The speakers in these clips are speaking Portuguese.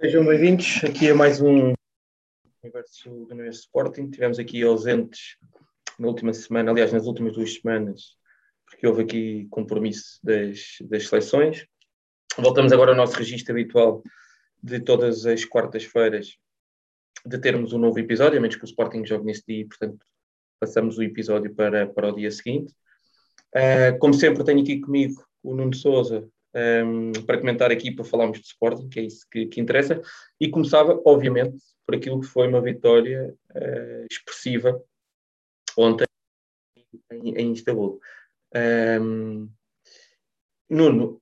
Sejam bem-vindos aqui a mais um Universo do Universo Sporting. Tivemos aqui ausentes na última semana, aliás, nas últimas duas semanas, porque houve aqui compromisso das, das seleções. Voltamos agora ao nosso registro habitual de todas as quartas-feiras de termos um novo episódio, a menos que o Sporting jogue nesse dia, portanto, passamos o episódio para, para o dia seguinte. Uh, como sempre, tenho aqui comigo o Nuno Souza, um, para comentar aqui, para falarmos de Sporting, que é isso que, que, interessa, e começava, obviamente, por aquilo que foi uma vitória uh, expressiva ontem em, em Istambul. Um, Nuno,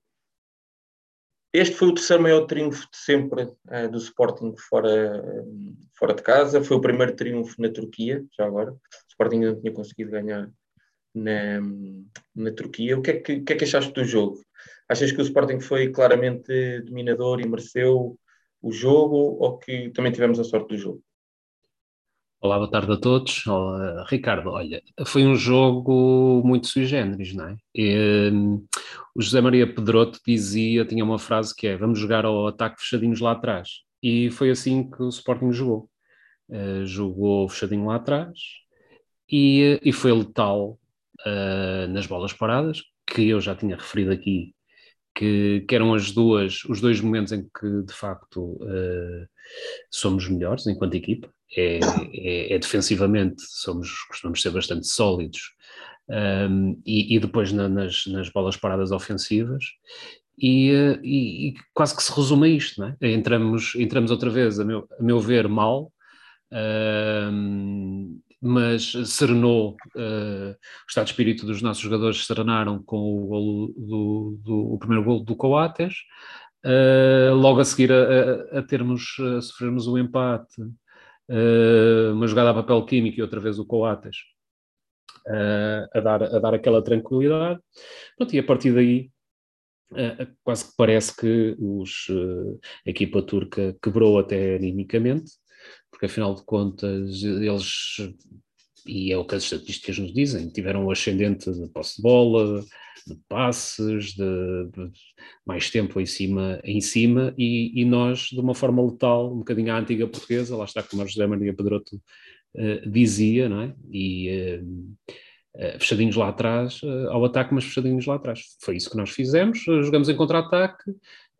este foi o terceiro maior triunfo de sempre uh, do Sporting fora, um, fora de casa, foi o primeiro triunfo na Turquia, já agora. O Sporting não tinha conseguido ganhar na, na Turquia. O que, é que, que, é que achaste do jogo? Achas que o Sporting foi claramente dominador e mereceu o jogo ou que também tivemos a sorte do jogo? Olá, boa tarde a todos. Olá, Ricardo, olha, foi um jogo muito sui generis, não é? E, um, o José Maria Pedroto dizia, tinha uma frase que é vamos jogar ao ataque fechadinhos lá atrás. E foi assim que o Sporting jogou. Uh, jogou fechadinho lá atrás e, e foi letal uh, nas bolas paradas, que eu já tinha referido aqui que, que, eram as duas, os dois momentos em que de facto uh, somos melhores enquanto equipa. É, é, é, defensivamente, somos, costumamos ser bastante sólidos, um, e, e, depois na, nas, nas bolas paradas ofensivas. E, uh, e, e, quase que se resume a isto, não é? Entramos, entramos outra vez, a meu, a meu ver, mal, mas serenou uh, o estado de espírito dos nossos jogadores, serenaram com o, golo do, do, o primeiro golo do Coates. Uh, logo a seguir a, a, termos, a sofrermos o empate, uh, uma jogada a papel químico e outra vez o Coates, a, dar, a dar aquela tranquilidade. Pronto, e a partir daí quase que parece que os, a equipa turca quebrou até animicamente, porque afinal de contas eles, e é o que as estatísticas nos dizem, tiveram o ascendente de posse de bola, de passes, de, de, mais tempo em cima, em cima e, e, nós, de uma forma letal, um bocadinho à antiga portuguesa, lá está como o José Maria Pedroto uh, dizia, não é? E uh, uh, fechadinhos lá atrás, ao ataque, mas fechadinhos lá atrás. Foi isso que nós fizemos, jogamos em contra-ataque,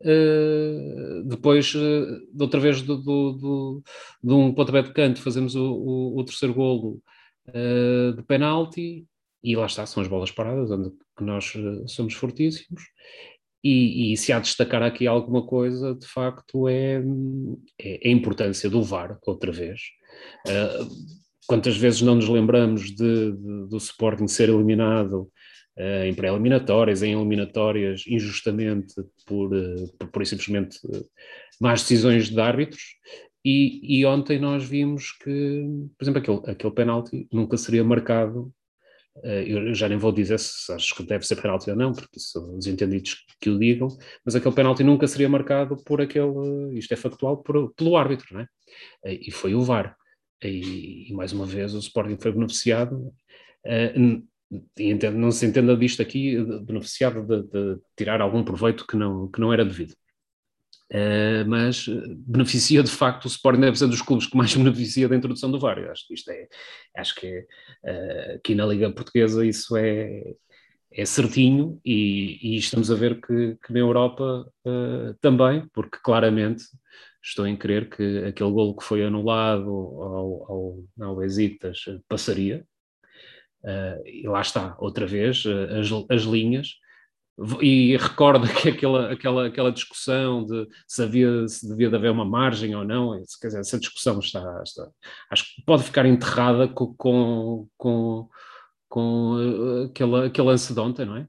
Uh, depois, uh, de outra vez, do, do, do, de um pontapé de canto, fazemos o, o, o terceiro golo uh, de penalti, e lá está, são as bolas paradas, onde nós somos fortíssimos. E, e, se há de destacar aqui alguma coisa, de facto, é, é, é a importância do VAR, outra vez. quantas vezes não nos lembramos de, de, do Sporting ser eliminado em pré-eliminatórias, em eliminatórias, injustamente por, uh, por, por simplesmente uh, más decisões de árbitros. E, e, ontem nós vimos que, por exemplo, aquele, aquele penalti nunca seria marcado. eu já nem vou dizer se acho que deve ser penalti ou não, porque são os entendidos que o digam, mas aquele penalti nunca seria marcado por aquele, isto é factual, por, pelo árbitro, não é? E foi o VAR. E, e, mais uma vez o Sporting foi beneficiado. Não se entenda disto aqui beneficiado de, de, tirar algum proveito que não, que não era devido. Uh, mas beneficia de facto o Sporting deve ser dos clubes que mais beneficia da introdução do VAR. Eu acho que isto é, acho que uh, aqui na Liga Portuguesa isso é, é certinho e, e estamos a ver que, que na Europa uh, também, porque claramente estou em crer que aquele golo que foi anulado ao, ao, ao passaria, Uh, e lá está, outra vez, uh, as, as linhas. E recordo que aquela, aquela, aquela discussão de se, havia, se devia de haver uma margem ou não, quer dizer, essa discussão está, está acho que pode ficar enterrada com, com, com, com uh, aquele, aquele lance de ontem, não é?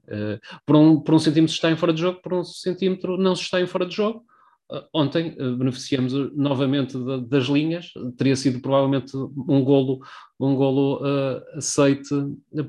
por, um, por um centímetro está em fora de jogo, por um centímetro não se está em fora de jogo. Uh, ontem uh, beneficiamos novamente de, das linhas, teria sido provavelmente um golo, um golo uh, aceite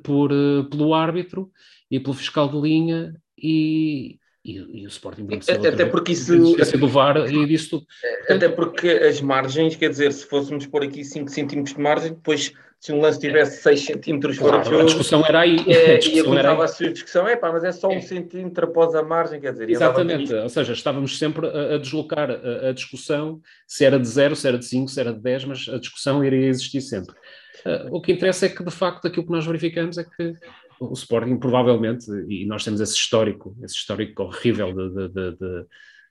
por, pelo árbitro e pelo fiscal de linha e, e, e o Sporting beneficiou até porque isso do VAR e disso tudo. Até porque as margens, quer dizer, se fôssemos pôr aqui 5 centímetros de margem, depois se um lance tivesse 6 centímetros claro, fora de jogo. A discussão era aí. É, e começava a ser discussão, é pá, mas é só um é. centímetro após a margem, quer dizer. Exatamente, ou seja, estávamos sempre a, a deslocar a, a, discussão, se era de 0, se era de 5, se era de 10, mas a discussão iria existir sempre. Uh, o que interessa é que, de facto, aquilo que nós verificamos é que o Sporting provavelmente, e nós temos esse histórico, esse histórico horrível de, de, de,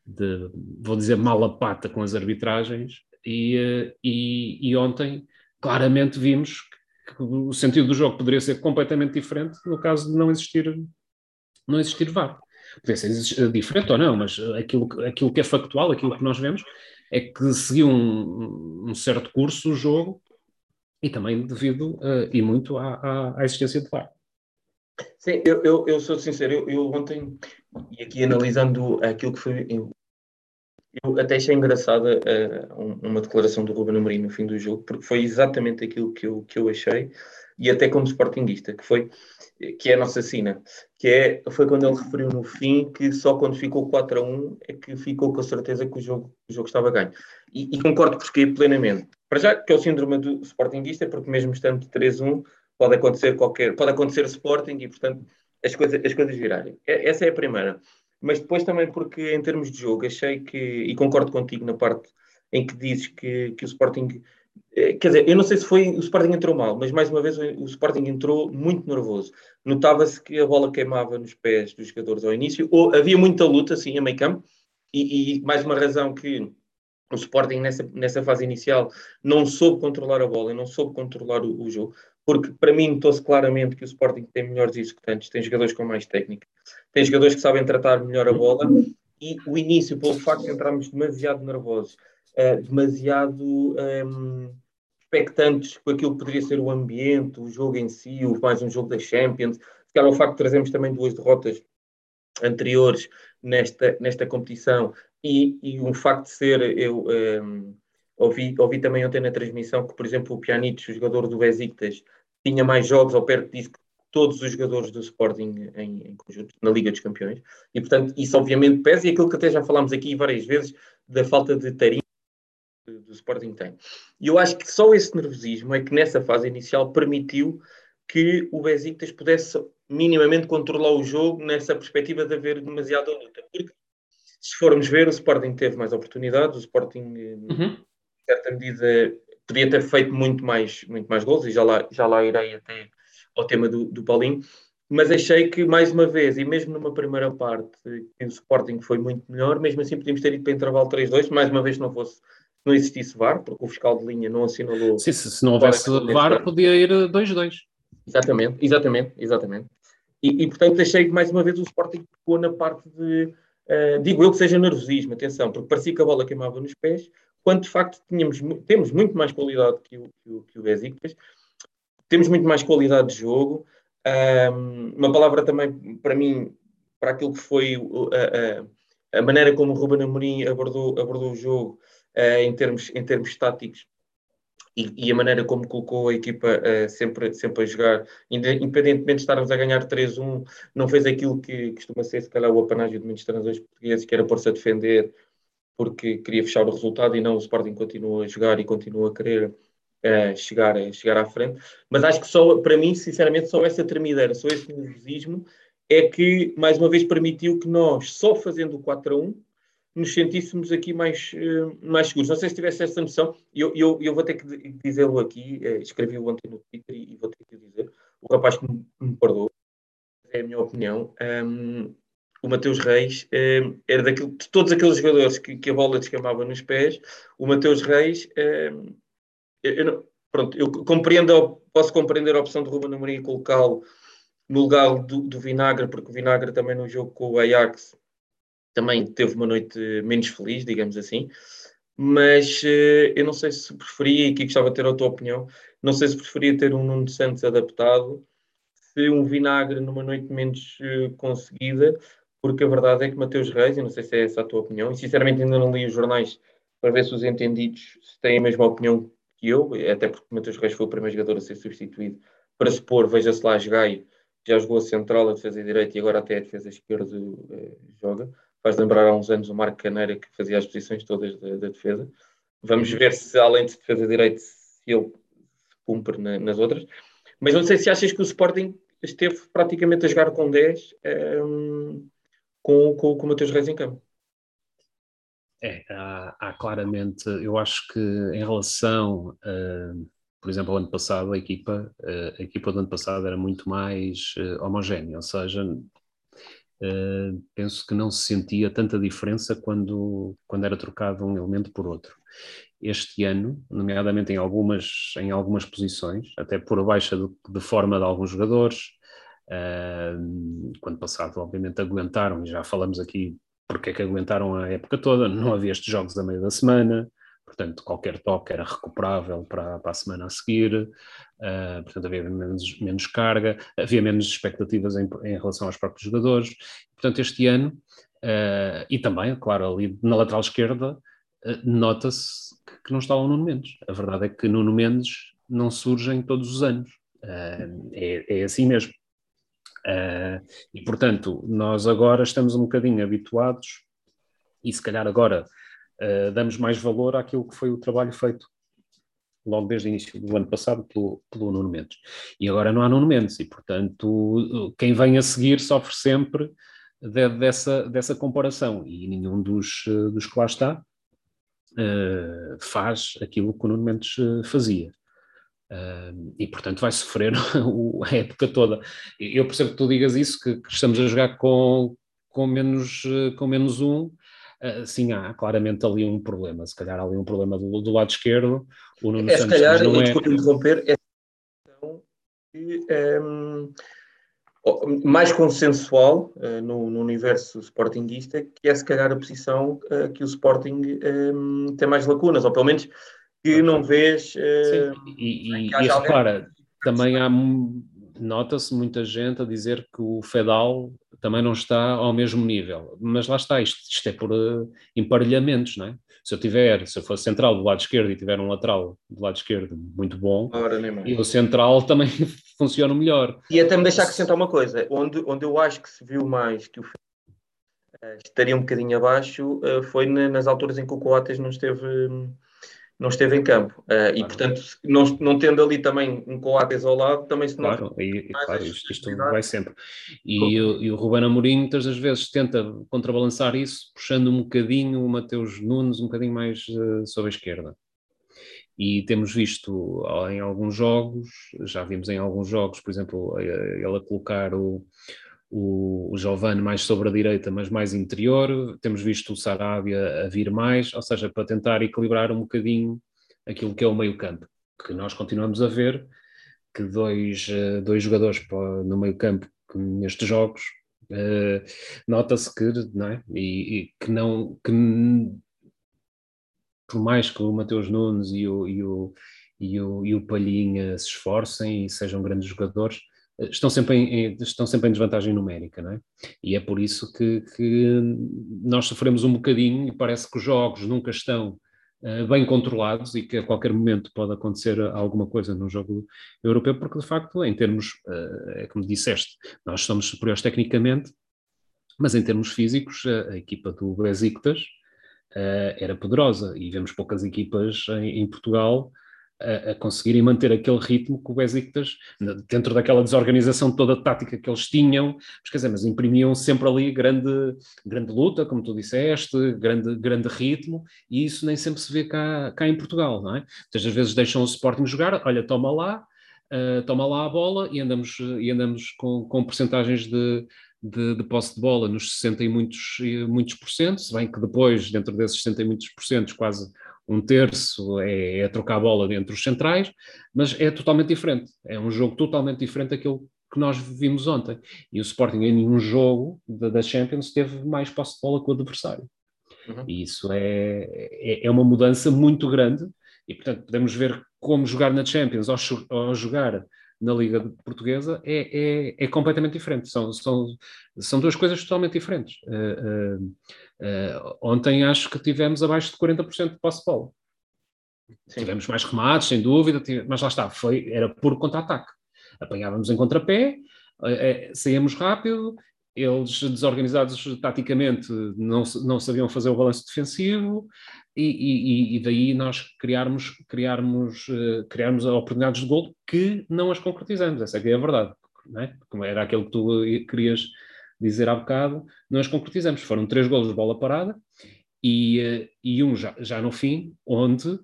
de vou dizer, mala pata com as arbitragens, e, eh, e, e ontem claramente vimos que o sentido do jogo poderia ser completamente diferente no caso de não existir, não existir VAR. Poderia ser diferente ou não, mas aquilo, aquilo que é factual, aquilo que nós vemos, é que seguiu um, um certo curso o jogo e também devido uh, e muito à, à, à, existência de VAR. Sim, eu, eu, eu sou sincero, eu, eu, ontem, e aqui analisando aquilo que foi eu até achei engraçada uh, uma declaração do Ruben Amorim no fim do jogo, porque foi exatamente aquilo que eu, que eu achei, e até como sportinguista, que foi que é a nossa sina, que é, foi quando ele referiu no fim que só quando ficou 4 a 1 é que ficou com a certeza que o jogo, o jogo estava ganho. E, e concordo porque plenamente. Para já, que é o síndrome do sportinguista, porque mesmo estando 3 a 1, pode acontecer qualquer, pode acontecer Sporting e, portanto, as coisas, as coisas virarem. Essa é a primeira mas depois também porque em termos de jogo achei que, e concordo contigo na parte em que dizes que, que o Sporting, eh, quer dizer, eu não sei se foi o Sporting entrou mal, mas mais uma vez o Sporting entrou muito nervoso. Notava-se que a bola queimava nos pés dos jogadores ao início, ou havia muita luta assim a meio campo, e, e mais uma razão que o Sporting nessa, nessa fase inicial não soube controlar a bola, não soube controlar o, o jogo porque para mim notou-se claramente que o Sporting tem melhores executantes, tem jogadores com mais técnica, tem jogadores que sabem tratar melhor a bola e o início, pelo facto de entrarmos demasiado nervosos, uh, demasiado um, ehm, expectantes com aquilo que poderia ser o ambiente, o jogo em si, o, mais um jogo da Champions, calhar o facto de trazermos também duas derrotas anteriores nesta, nesta competição e, e um facto de ser eu um, ehm, ouvi, ouvi também ontem na transmissão que, por exemplo, o Pjanic, o jogador do Besiktas, tinha mais jogos ou perto disso que todos os jogadores do Sporting em, em, conjunto, na Liga dos Campeões. E, portanto, isso obviamente pesa e aquilo que até já falámos aqui várias vezes da falta de tarimba do Sporting tem. E eu acho que só esse nervosismo é que nessa fase inicial permitiu que o Besiktas pudesse minimamente controlar o jogo nessa perspectiva de haver demasiada luta. Porque se formos ver, o Sporting teve mais oportunidades, o Sporting, eh, uhum. Certa medida, podia ter feito muito mais, muito mais gols, e já lá, já lá irei até ao tema do, do Paulinho, mas achei que, mais uma vez, e mesmo numa primeira parte, que o Sporting foi muito melhor, mesmo assim podíamos ter ido para intervalo 3-2, mais uma vez, se não fosse não existisse VAR, porque o fiscal de linha não assinalou. Sim, se, se não houvesse VAR, podia ir 2-2. Exatamente, exatamente, exatamente. E, e, portanto achei que mais uma vez o Sporting ficou na parte de, uh, digo eu que seja nervosismo, atenção, porque parecia que a bola queimava nos pés, quando de facto tínhamos, temos muito mais qualidade que o, que o, que o Besiktas, temos muito mais qualidade de jogo. Um, uma palavra também para mim, para aquilo que foi a, a, a maneira como o Ruben Amorim abordou, abordou o jogo uh, em, termos, em termos táticos e, e, a maneira como colocou a equipa uh, sempre, sempre a jogar, independentemente de estarmos a ganhar 3-1, não fez aquilo que costuma ser, se calhar, o apanágio de muitos treinadores portugueses, que era pôr-se a defender porque queria fechar o resultado e não o Sporting continua a jogar e continua a querer uh, chegar, uh, chegar à frente. Mas acho que só, para mim, sinceramente, só essa tremideira, só esse nervosismo é que, mais uma vez, permitiu que nós, só fazendo o 4 a 1, nos sentíssemos aqui mais, uh, mais seguros. Não sei se tivesse essa noção, eu, eu, eu vou ter que dizê-lo aqui, uh, escrevi-o ontem no Twitter e, e, vou ter que dizer, o rapaz que me, me perdoou, é a minha opinião. Um, o Mateus Reis eh, era daquilo, de todos aqueles jogadores que, que, a bola descamava nos pés, o Mateus Reis, eh, eu, não, pronto, eu compreendo, posso compreender a opção de Ruben Amorim colocá-lo no lugar do, do, Vinagre, porque o Vinagre também no jogo com o Ajax também teve uma noite menos feliz, digamos assim, mas eh, eu não sei se preferia, e aqui gostava de ter a tua opinião, não sei se preferia ter um Nuno Santos adaptado, se um Vinagre numa noite menos uh, conseguida, porque a verdade é que Mateus Reis, e não sei se é essa a tua opinião, e sinceramente ainda não li os jornais para ver se os entendidos têm a mesma opinião que eu, até porque Mateus Reis foi o primeiro jogador a ser substituído para se pôr, veja-se lá, Gaio, já jogou a central, a defesa direita e agora até a defesa esquerda eh, joga. Faz lembrar há uns anos o Marco Caneira que fazia as posições todas da, da defesa. Vamos ver se, além de defesa direita, se ele cumpre na, nas outras. Mas não sei se achas que o Sporting esteve praticamente a jogar com 10 um, ehm, com, com, com o Mateus Reis em campo. É, há, há, claramente, eu acho que em relação, uh, por exemplo, ao ano passado, a equipa, uh, a equipa do ano passado era muito mais uh, homogénea, ou seja, penso que não se sentia tanta diferença quando, quando era trocado um elemento por outro. Este ano, nomeadamente em algumas, em algumas posições, até por baixa de, de forma de alguns jogadores, quando passado, obviamente, aguentaram, e já falamos aqui porque é que aguentaram a época toda, não havia estes jogos a meio da semana, portanto, qualquer toque era recuperável para, para a semana a seguir, uh, portanto, havia menos, menos carga, havia menos expectativas em, em relação aos próprios jogadores. Portanto, este ano, uh, e também, claro, ali na lateral esquerda, uh, nota-se que, que, não está o Nuno Mendes. A verdade é que Nuno Mendes não surge em todos os anos. É, é assim mesmo. Uh, e, portanto, nós agora estamos um bocadinho habituados e, se calhar, agora uh, damos mais valor àquilo que foi o trabalho feito logo desde o início do ano passado pelo, pelo Nuno Mendes. E agora não há Nuno Mendes, e, portanto, quem vem a seguir sofre sempre de, dessa, dessa comparação, e nenhum dos, dos que lá está uh, faz aquilo que o Nuno Mendes fazia. Uh, e portanto vai sofrer a época toda. Eu percebo que tu digas isso, que, que estamos a jogar com, com, menos, com menos um. Uh, sim, há claramente ali um problema. Se calhar há ali um problema do, do lado esquerdo. O Nuno é, se calhar, não é... desculpe interromper, é que, um, mais consensual uh, no, no, universo sportinguista, que é se calhar a posição uh, que o Sporting um, tem mais lacunas, ou pelo menos que não vês. Sim, uh, e, e, e repara, também há, nota-se muita gente a dizer que o Fedal também não está ao mesmo nível, mas lá está, isto, isto é por uh, emparelhamentos, não é? Se eu tiver, se eu for central do lado esquerdo e tiver um lateral do lado esquerdo muito bom, Ora, e o central também funciona melhor. E até me deixar acrescentar uma coisa, onde, onde eu acho que se viu mais que o uh, estaria um bocadinho abaixo, uh, foi nas alturas em que o Coates não esteve. Um, não esteve em campo. Uh, e, portanto, não, não tendo ali também um Coates ao lado, também se Claro, e, claro isto, isto vai sempre. E, o, e o Ruben Amorim muitas das vezes tenta contrabalançar isso, puxando um bocadinho o Mateus Nunes um bocadinho mais uh, sobre a esquerda. E temos visto em alguns jogos, já vimos em alguns jogos, por exemplo, ele a colocar o, o, o Giovanni mais sobre a direita, mas mais interior. Temos visto o Sarabia a vir mais, ou seja, para tentar equilibrar um bocadinho aquilo que é o meio-campo, que nós continuamos a ver que dois, eh, dois jogadores no meio-campo nestes jogos uh, nota-se que, não é? E, e, que não que por mais que o Mateus Nunes e o, e o, e o, e o Palhinha se esforcem e sejam grandes jogadores, estão sempre em, estão sempre em desvantagem numérica, não é? E é por isso que, que nós sofremos um bocadinho e parece que os jogos nunca estão uh, bem controlados e que a qualquer momento pode acontecer alguma coisa no jogo europeu, porque de facto, em termos, uh, é como disseste, nós somos superiores tecnicamente, mas em termos físicos, a, a equipa do Besiktas uh, era poderosa e vemos poucas equipas em, em Portugal a, a, conseguirem manter aquele ritmo que o Besiktas, dentro daquela desorganização toda tática que eles tinham, mas quer dizer, mas imprimiam sempre ali grande, grande luta, como tu disseste, grande, grande ritmo, e isso nem sempre se vê cá, cá em Portugal, não é? Muitas vezes deixam o Sporting jogar, olha, toma lá, uh, toma lá a bola e andamos, e andamos com, com porcentagens de, de, de, posse de bola nos 60 e muitos, muitos por cento, se bem que depois, dentro desses 60 e muitos por cento, quase um terço é, é trocar a bola entre os centrais, mas é totalmente diferente. É um jogo totalmente diferente daquilo que nós vimos ontem. E o Sporting em nenhum jogo da, da Champions teve mais posse de bola que o adversário. Uhum. E isso é, é, é, uma mudança muito grande. E, portanto, podemos ver como jogar na Champions ou, ou jogar na Liga Portuguesa é, é, é, completamente diferente. São, são, são duas coisas totalmente diferentes. Uh, uh, uh, ontem acho que tivemos abaixo de 40% de posse de bola. Sim. Tivemos mais remates, sem dúvida, mas lá está, foi, era puro contra-ataque. Apanhávamos em contrapé, saíamos rápido eles desorganizados taticamente não, não sabiam fazer o balanço defensivo e, e, e daí nós criarmos, criarmos, uh, criarmos oportunidades de gol que não as concretizamos, essa é, é a verdade, é? como era aquilo que tu querias dizer há bocado, não as concretizamos, foram três golos de bola parada e, uh, e um já, já no fim, onde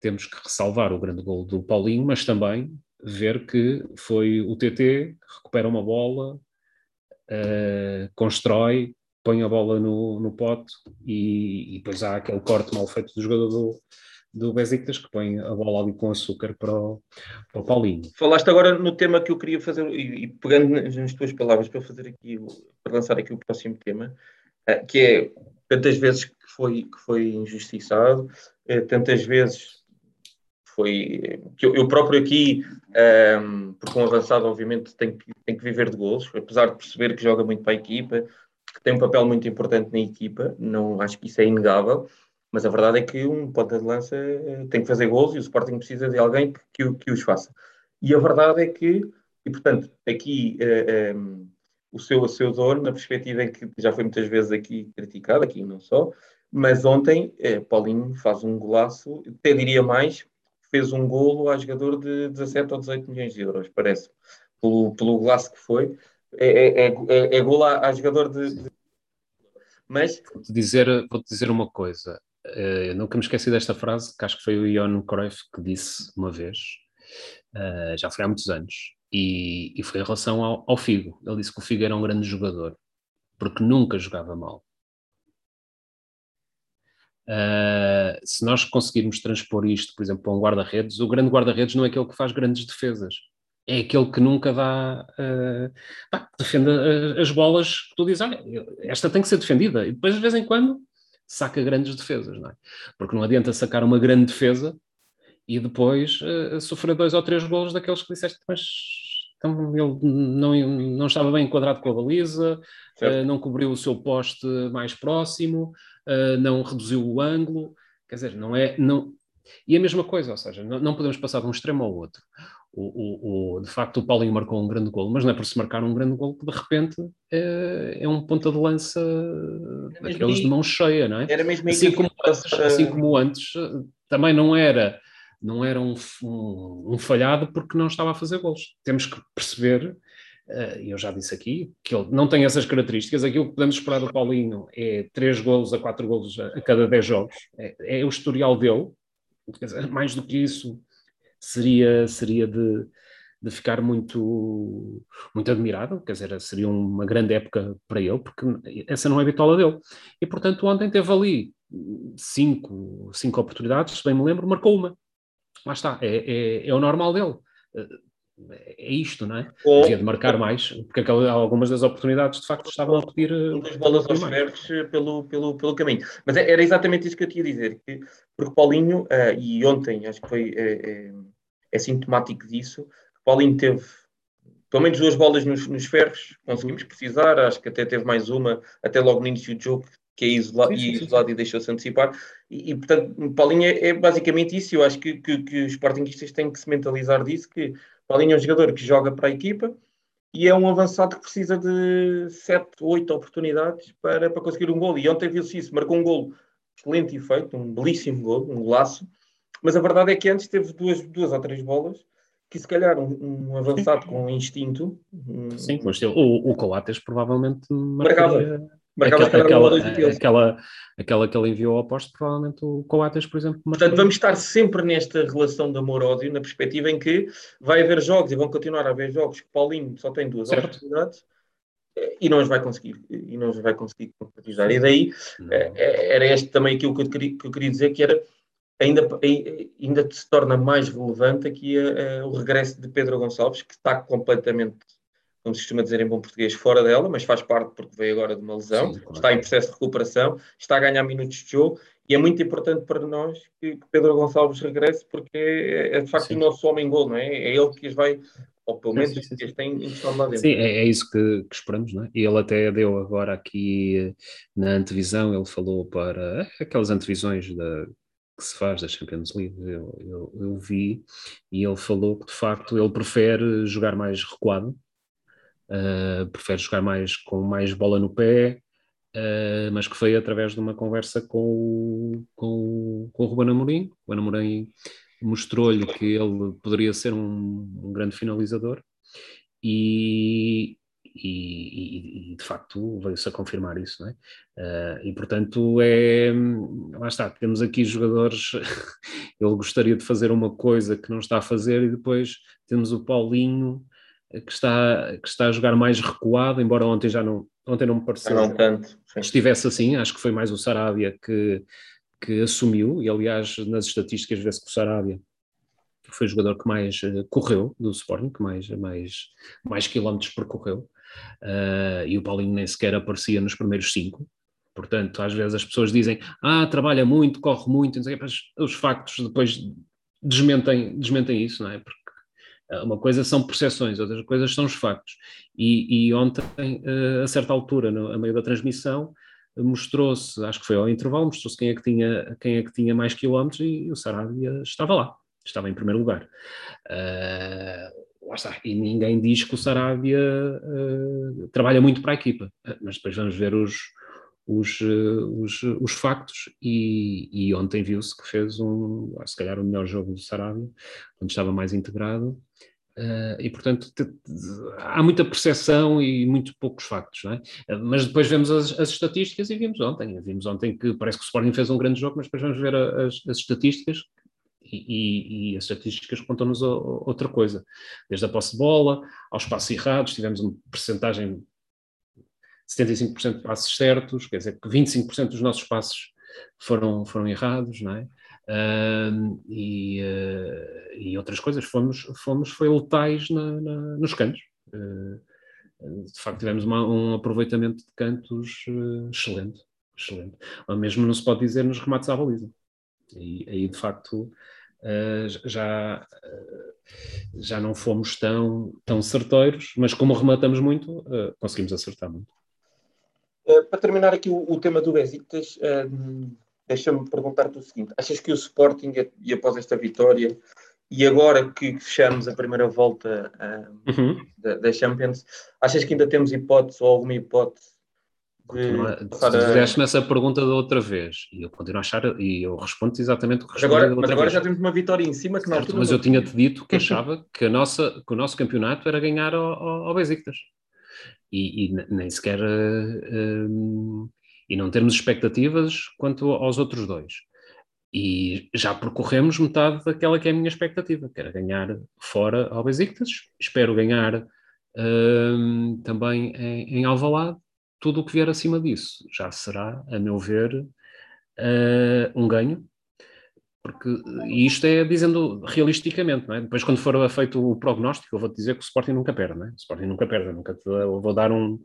temos que ressalvar o grande gol do Paulinho, mas também ver que foi o TT, recupera uma bola, uh, constrói, põe a bola no, no pote e, e, depois há aquele corte mal feito do jogador do, do Besiktas que põe a bola ali com açúcar para o, para o Paulinho. Falaste agora no tema que eu queria fazer e, e pegando nas tuas palavras para fazer aqui, para lançar aqui o próximo tema, uh, que é tantas vezes que foi, que foi injustiçado, uh, tantas vezes foi que eu, eu próprio aqui, um, ehm, porque um avançado obviamente tem que, tem que viver de gols, apesar de perceber que joga muito para a equipa, que tem um papel muito importante na equipa, não acho que isso é inegável, mas a verdade é que um ponta de lança eh, tem que fazer gols e o Sporting precisa de alguém que, que, que os faça. E a verdade é que, e portanto, aqui uh, eh, um, ehm, o seu, o seu dono, na perspectiva em que já foi muitas vezes aqui criticado, aqui não só, mas ontem uh, Paulinho faz um golaço, até diria mais, fez um golo a jogador de 17 ou 18 milhões de euros, parece, pelo, pelo golaço que foi. É, é, é, é, é a, jogador de, de... Mas... Vou-te dizer, vou dizer uma coisa. Uh, nunca me esqueci desta frase, que acho que foi o Ion Cruyff que disse uma vez, uh, já foi há muitos anos, e, e foi em relação ao, ao Figo. Ele disse que o Figo era um grande jogador, porque nunca jogava mal. Uh, se nós conseguirmos transpor isto, por exemplo, para um guarda-redes, o grande guarda-redes não é aquele que faz grandes defesas, é aquele que nunca dá, uh, pá, defende as bolas que tu dizes, olha, esta tem que ser defendida, e depois de vez em quando saca grandes defesas, não é? Porque não adianta sacar uma grande defesa e depois uh, sofrer dois ou três golos daqueles que disseste, mas então, ele não, não estava bem enquadrado com a baliza, uh, não cobriu o seu poste mais próximo, uh, não reduziu o ângulo, quer dizer, não é. Não... E a mesma coisa, ou seja, não, não podemos passar de um extremo ao outro. O, o, o, de facto, o Paulinho marcou um grande gol, mas não é por se marcar um grande gol que de repente é, é um ponta de lança daqueles de mão cheia, não é? Era mesmo assim, como, antes, assim como antes, também não era, não era um, um, um falhado porque não estava a fazer gols. Temos que perceber eh, eu já disse aqui, que ele não tem essas características. Aquilo que podemos esperar do Paulinho é 3 golos a 4 golos a, cada 10 jogos. É, é, o historial dele. mais do que isso, seria, seria de, de ficar muito, muito admirado. Quer dizer, seria uma grande época para ele, porque essa não é a bitola dele. E, portanto, ontem teve ali cinco, cinco oportunidades, se bem me lembro, marcou uma. Lá está, é, é, é o normal dele é isto, não é? Ou, Devia de marcar mais, porque algumas das oportunidades de facto estavam a pedir. Muitas bolas aos ferros eh, pelo, pelo, pelo caminho. Mas é, era exatamente isso que eu tinha a dizer, que, porque Paulinho, uh, e ontem acho que foi é, é, é, sintomático disso, Paulinho teve pelo menos duas bolas nos, nos ferros, conseguimos precisar, acho que até teve mais uma, até logo no início do jogo, que é isola sim, sim, isolado sim. e deixou-se antecipar. E, e, portanto, Paulinho é, é, basicamente isso. Eu acho que, que, que os sportinguistas têm que se mentalizar disso, que Paulinho é um jogador que joga para a equipa e é um avançado que precisa de 7, 8 oportunidades para, para conseguir um gol. E ontem viu-se isso, marcou um gol excelente e feito, um belíssimo gol, um golaço. Mas a verdade é que antes teve duas, duas ou três bolas que se calhar um, um avançado com instinto. Um, Sim, mas o, o Coates provavelmente marcaria, Marcava aquela, aquela, aquela, aquela que ele enviou ao posto, provavelmente o Coates, por exemplo. Portanto, vamos estar sempre nesta relação de amor-ódio, na perspectiva em que vai haver jogos e vão continuar a haver jogos que Paulinho só tem duas certo. oportunidades e não os vai conseguir, e não os vai conseguir concretizar. E daí é, é, era este também aquilo que eu, queria, que eu queria dizer, que era ainda, ainda se torna mais relevante aqui a, a, o regresso de Pedro Gonçalves, que está completamente como se costuma dizer em bom português, fora dela, mas faz parte porque veio agora de uma lesão, Sim, claro. está em processo de recuperação, está a ganhar minutos de jogo e é muito importante para nós que, Pedro Gonçalves regresse porque é, é de facto Sim. o nosso homem-gol, não é? É ele que as vai, ou pelo menos sim, sim, que as tem encostado lá dentro. Sim, é, é isso que, que, esperamos, não é? E ele até deu agora aqui na antevisão, ele falou para aquelas antevisões da, que se faz da Champions League, eu, eu, eu vi, e ele falou que de facto ele prefere jogar mais recuado, uh, prefere jogar mais com mais bola no pé, uh, mas que foi através de uma conversa com o, com, com o Ruben Amorim. O Ruben Amorim mostrou-lhe que ele poderia ser um, um grande finalizador e, e, e, de facto veio-se a confirmar isso, não é? Uh, e portanto é lá está, temos aqui jogadores, ele gostaria de fazer uma coisa que não está a fazer e depois temos o Paulinho que está, que está a jogar mais recuado, embora ontem já não, ontem não me pareceu não tanto, estivesse assim, acho que foi mais o Sarabia que, que assumiu, e aliás nas estatísticas vê-se que o Sarabia foi o jogador que mais uh, correu do Sporting, que mais, mais, mais quilómetros percorreu, uh, e o Paulinho nem sequer aparecia nos primeiros cinco, portanto às vezes as pessoas dizem, ah, trabalha muito, corre muito, mas os factos depois desmentem, desmentem isso, não é? Porque uma coisa são percepções, outras coisas são os factos. E, e ontem, uh, a certa altura, no, a meio da transmissão, mostrou-se, acho que foi ao intervalo, mostrou-se quem é que tinha, quem é que tinha mais quilómetros e o Sarabia estava lá, estava em primeiro lugar. Uh, está. E ninguém diz que o Sarabia uh, trabalha muito para a equipa, mas depois vamos ver os, os, os, os factos e, e ontem viu-se que fez um, se calhar o melhor jogo do Sarabia, onde estava mais integrado Uh, e, portanto, te, te, há muita percepção e muito poucos factos, é? Mas depois vemos as, as, estatísticas e vimos ontem. Vimos ontem que parece que o Sporting fez um grande jogo, mas depois vamos ver as, as, estatísticas e, e, e as estatísticas contam-nos outra coisa. Desde a posse de bola, aos passos errados, tivemos uma percentagem 75% de passos certos, quer dizer que 25% dos nossos passos foram, foram errados, não é? Uh, e, uh, e, outras coisas. Fomos, fomos foi letais na, na, nos cantos. Uh, de facto, tivemos uma, um aproveitamento de cantos excelente, excelente. Ou mesmo não se pode dizer nos remates à baliza. E aí, de facto, já, já não fomos tão, tão certeiros, mas como rematamos muito, conseguimos acertar muito. Para terminar aqui o, o tema do Besiktas, deixa-me perguntar-te o seguinte: achas que o Sporting, e após esta vitória, e agora que fechamos a primeira volta uh, uhum. da, da, Champions, achas que ainda temos hipótese ou alguma hipótese de passar a... fizeste-me essa pergunta da outra vez e eu continuo a achar e eu respondo exatamente o que mas agora, mas agora já temos uma vitória em cima que não certo, mas eu tinha-te dito que achava que, a nossa, que o nosso campeonato era ganhar ao, ao, ao Besiktas e, e nem sequer uh, e não termos expectativas quanto aos outros dois. E já percorremos metade daquela que é a minha expectativa, que era ganhar fora ao Besiktas. Espero ganhar uh, também em, em Alvalade. Tudo o que vier acima disso já será, a meu ver, uh, um ganho porque e isto é dizendo realisticamente, não é? Depois, quando for feito o prognóstico, eu vou-te dizer que o Sporting nunca perde, não é? O Sporting nunca perde, nunca te, eu vou dar um,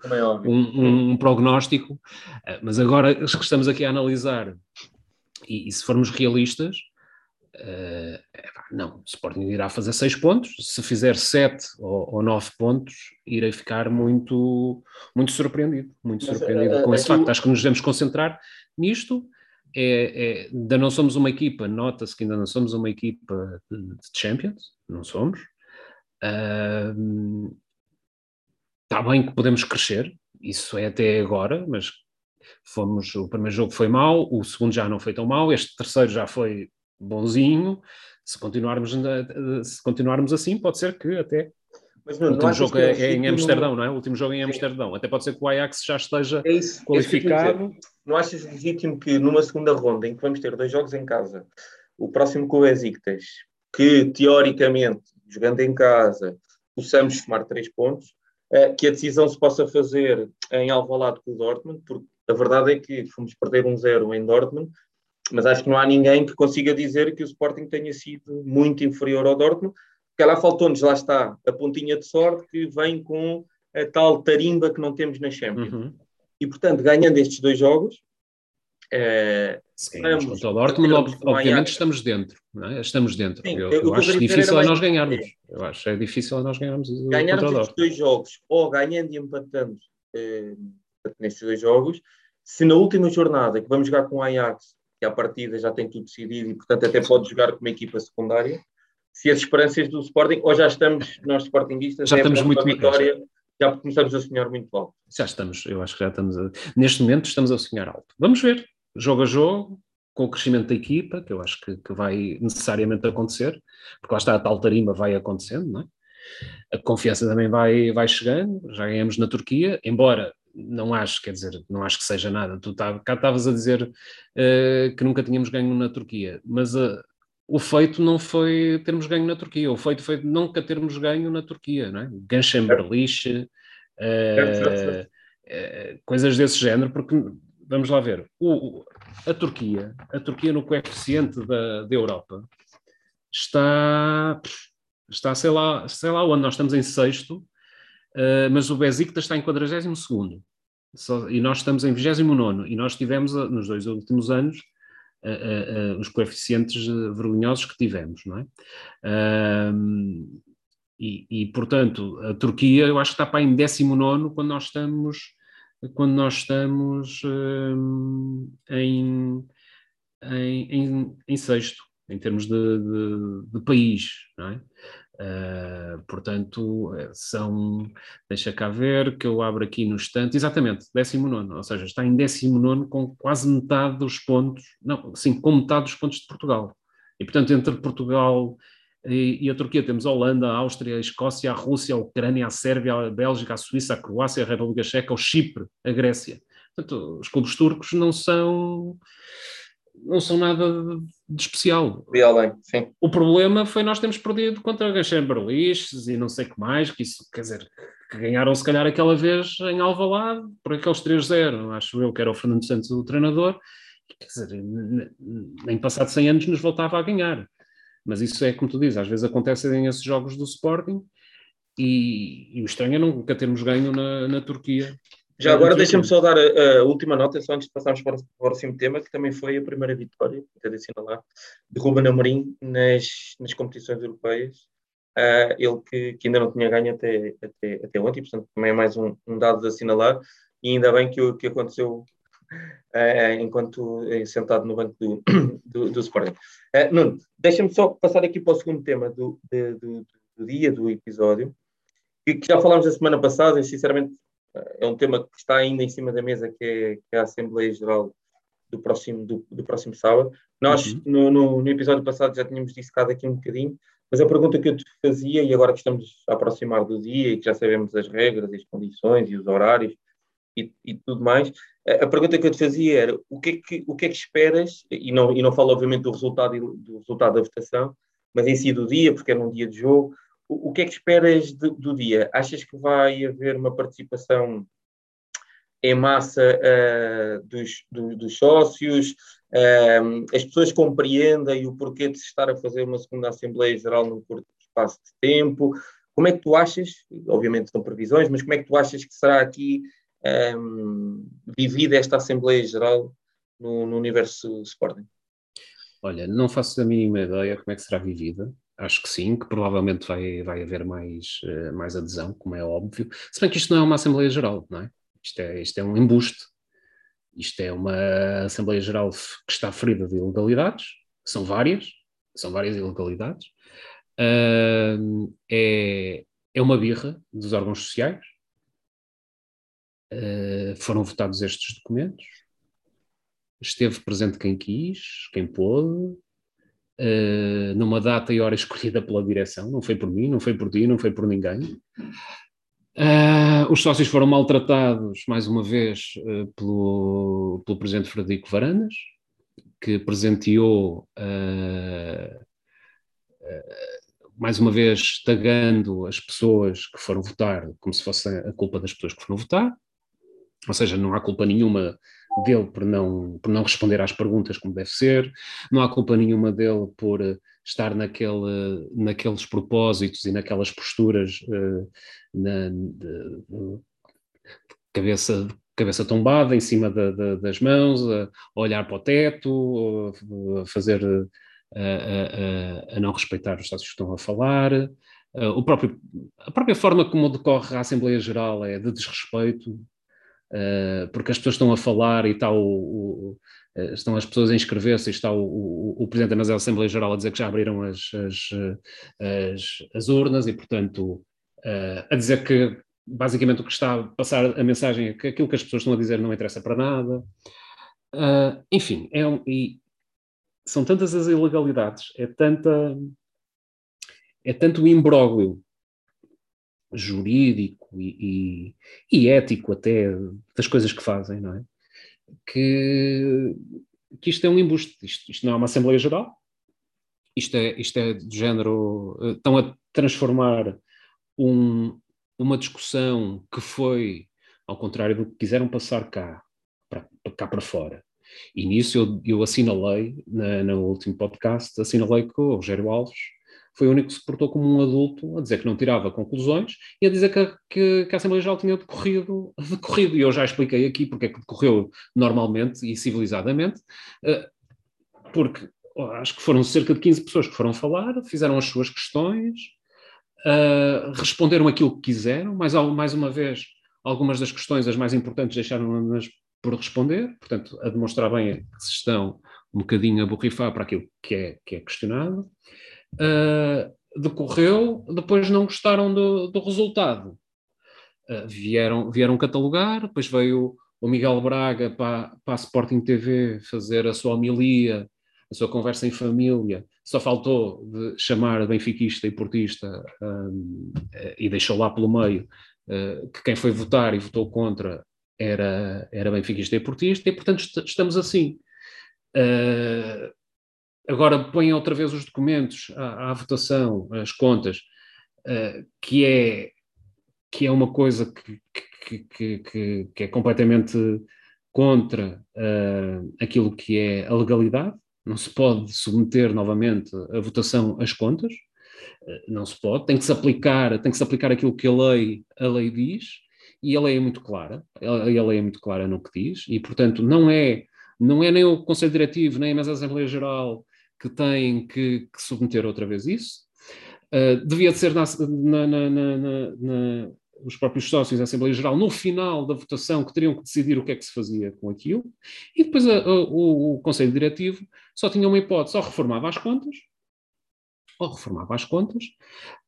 um, um, um, prognóstico, eh, mas agora que estamos aqui a analisar, e, e se formos realistas, uh, não, o Sporting irá fazer seis pontos, se fizer sete ou, ou nove pontos, irei ficar muito, muito surpreendido, muito mas, surpreendido uh, com esse facto. Acho que nos devemos concentrar nisto é, é, ainda não somos uma equipa, nota-se que ainda não somos uma equipa de, Champions, não somos. Uh, está bem que podemos crescer, isso é até agora, mas fomos, o primeiro jogo foi mau, o segundo já não foi tão mau, este terceiro já foi bonzinho. Se continuarmos, se continuarmos assim, pode ser que até mas, não, o último jogo é, é, em Amsterdão, não é? O último jogo é em Amsterdão. Até pode ser que o Ajax já esteja é isso, é qualificado. não achas legítimo que numa segunda ronda em que vamos ter dois jogos em casa, o próximo com o Besiktas, que teoricamente, jogando em casa, possamos somar três pontos, eh, que a decisão se possa fazer em Alvalade com o Dortmund, porque a verdade é que fomos perder um zero em Dortmund, mas acho que não há ninguém que consiga dizer que o Sporting tenha sido muito inferior ao Dortmund, porque lá faltou-nos, lá está, a pontinha de sorte que vem com a tal tarimba que não temos na Champions. Uhum. E, portanto, ganhando estes dois jogos, é, Sim, contra o Dortmund, obviamente estamos dentro, é? estamos dentro. Sim, eu, eu, eu acho difícil a nós ganharmos. Eu acho é difícil a nós ganharmos. Ganharmos estes dois jogos, ou ganhando e empatando eh, nestes dois jogos, se na última jornada que vamos jogar com o Ajax, que à partida já tem tudo decidido e portanto até pode jogar com uma equipa secundária, se as esperanças do Sporting, ou já estamos, nós Sportingistas, já é estamos muito vitória já começamos a sonhar muito alto. Já estamos, eu acho que já estamos. A, neste momento estamos a sonhar alto. Vamos ver, jogo a jogo, com o crescimento da equipa, que eu acho que, que vai necessariamente acontecer, porque lá está a tal tarimba vai acontecendo, não é? A confiança também vai, vai chegando, já ganhamos na Turquia, embora não acho, quer dizer, não acho que seja nada. Tu tá, cá estavas a dizer uh, que nunca tínhamos ganho na Turquia, mas uh, o feito não foi termos ganho na Turquia, o feito foi nunca termos ganho na Turquia, não é? Ganschenberliche, uh, coisas desse género, porque vamos lá ver, o, a Turquia, a Turquia no coeficiente da, da Europa está, está sei lá, sei lá onde, nós estamos em sexto, uh, mas o Besiktas está em 42 segundo, e nós estamos em 29 e nós tivemos nos dois últimos anos uh, uh, os coeficientes vergonhosos que tivemos, não é? E, e, portanto, a Turquia eu acho que está para em 19 quando nós estamos quando nós estamos um, em, em, em, em, sexto, em termos de, de, de país, não é? Uh, portanto, são, deixa cá ver, que eu abro aqui no instante, exatamente, 19, ou seja, está em 19 com quase metade dos pontos, não, sim, com metade dos pontos de Portugal. E, portanto, entre Portugal e, e, a Turquia temos a Holanda, a Áustria, a Escócia, a Rússia, a Ucrânia, a Sérvia, a Bélgica, a Suíça, a Croácia, a República Checa, o Chipre, a Grécia. Portanto, os clubes turcos não são não são nada de especial. E além, sim. O problema foi nós termos perdido contra a Chamberlains e não sei o que mais, que isso, quer dizer, que ganharam se calhar aquela vez em Alvalade, por aqueles 3-0, acho eu que era o Fernando Santos o treinador, quer dizer, nem passado 100 anos nos voltava a ganhar. Mas isso é como tu dizes, às vezes acontecem esses jogos do Sporting e, e o estranho é nunca termos ganho na, na Turquia. Já agora deixa-me só dar a, a, última nota, só antes de passarmos para o próximo tema, que também foi a primeira vitória, até de lá, de Ruben Amorim nas, nas competições europeias. Uh, ele que, que, ainda não tinha ganho até, até, até ontem, portanto também é mais um, um dado de assinalar, e ainda bem que, que aconteceu uh, enquanto uh, sentado no banco do, do, do Sporting. Uh, Nuno, deixa-me só passar aqui para o segundo tema do, de, do, do, dia, do episódio, que, que já falámos a semana passada, e sinceramente é um tema que está ainda em cima da mesa, que é, que é a Assembleia Geral do próximo, do, do próximo sábado. Nós, uhum. no, no, no, episódio passado, já tínhamos dissecado aqui um bocadinho, mas a pergunta que eu te fazia, e agora que estamos a aproximar do dia e que já sabemos as regras, as condições e os horários, e, e, tudo mais. A pergunta que eu te fazia era o que é que, o que, é que esperas, e não, e não falo obviamente do resultado, do resultado da votação, mas em si do dia, porque é num dia de jogo, o, que é que esperas de, do dia? Achas que vai haver uma participação em massa uh, dos, do, dos, sócios, uh, as pessoas compreendem o porquê de se estar a fazer uma segunda Assembleia Geral num curto espaço de tempo? Como é que tu achas, obviamente são previsões, mas como é que tu achas que será aqui um, vivida esta Assembleia Geral no, no, universo Sporting? Olha, não faço a mínima ideia como é que será vivida. Acho que sim, que provavelmente vai, vai haver mais, uh, mais adesão, como é óbvio. Se bem que isto não é uma Assembleia Geral, não é? Isto é, isto é um embuste. Isto é uma Assembleia Geral que está ferida de ilegalidades, são várias, são várias ilegalidades. Uh, é, é uma birra dos órgãos sociais, Uh, foram votados estes documentos, esteve presente quem quis, quem pôde, uh, numa data e hora escolhida pela direção, não foi por mim, não foi por ti, não foi por ninguém. Uh, os sócios foram maltratados, mais uma vez, pelo, pelo presidente Frederico Varandas, que presenteou mais uma vez, tagando as pessoas que foram votar como se fosse a culpa das pessoas que foram votar. Ou seja, não há culpa nenhuma dele por não, por não responder às perguntas como deve ser, não há culpa nenhuma dele por eh, estar naquele, naqueles propósitos e naquelas posturas uh, na, de, de cabeça, cabeça tombada em cima de, de, das mãos, a, olhar para o teto, a fazer a, a, a, não respeitar os estados que estão a falar. Uh, o próprio, a própria forma como decorre a Assembleia Geral é de desrespeito, porque as pessoas estão a falar e está o, o uh, estão as pessoas a inscrever-se e está o, o, Presidente da Assembleia Geral a dizer que já abriram as, as, as, as urnas e, portanto, a dizer que basicamente o que está a passar a mensagem é que aquilo que as pessoas estão a dizer não interessa para nada. Uh, enfim, é um, e são tantas as ilegalidades, é tanta é tanto o imbróglio jurídico e, e, e, ético até das coisas que fazem, não é? Que, que isto é um embuste, isto, isto não é uma Assembleia Geral, isto é, isto é do género, eh, estão a transformar um, uma discussão que foi ao contrário do que quiseram passar cá, para, cá para fora. E nisso eu, eu assinalei, na, no último podcast, assinalei que o Rogério Alves foi o único que se portou como um adulto a dizer que não tirava conclusões e a dizer que, que, que a Assembleia Geral tinha decorrido, decorrido. E eu já expliquei aqui porque é que decorreu normalmente e civilizadamente, eh, porque acho que foram cerca de 15 pessoas que foram falar, fizeram as suas questões, uh, responderam aquilo que quiseram, mais, mais uma vez, algumas das questões, as mais importantes, deixaram-nas por responder, portanto, a demonstrar bem que se estão um bocadinho a borrifar para aquilo que é, que é questionado. Uh, decorreu, depois não gostaram do, do resultado. Uh, vieram, vieram catalogar, depois veio o Miguel Braga para, para a Sporting TV fazer a sua homilia a sua conversa em família, só faltou de chamar benfiquista e portista um, e deixou lá pelo meio uh, que quem foi votar e votou contra era, era benfiquista e portista, e portanto est estamos assim. Uh, agora põem outra vez os documentos à, à votação, as contas, uh, que, é, que é uma coisa que, que, que, que é completamente contra uh, aquilo que é a legalidade, não se pode submeter novamente a votação as contas, eh, não se pode, tem que se aplicar, tem que se aplicar aquilo que a lei, a lei diz, e a lei é muito clara, a lei é muito clara no que diz, e portanto não é, não é nem o Conselho Diretivo, nem a Mesa Assembleia Geral que tem que, que submeter outra vez isso. Uh, devia de ser na, na, na, os próprios sócios da Assembleia Geral, no final da votação, que teriam que decidir o que é que se fazia com aquilo, e depois a, a, o, o, Conselho Diretivo só tinha uma hipótese, ou reformava as contas, ou reformava as contas,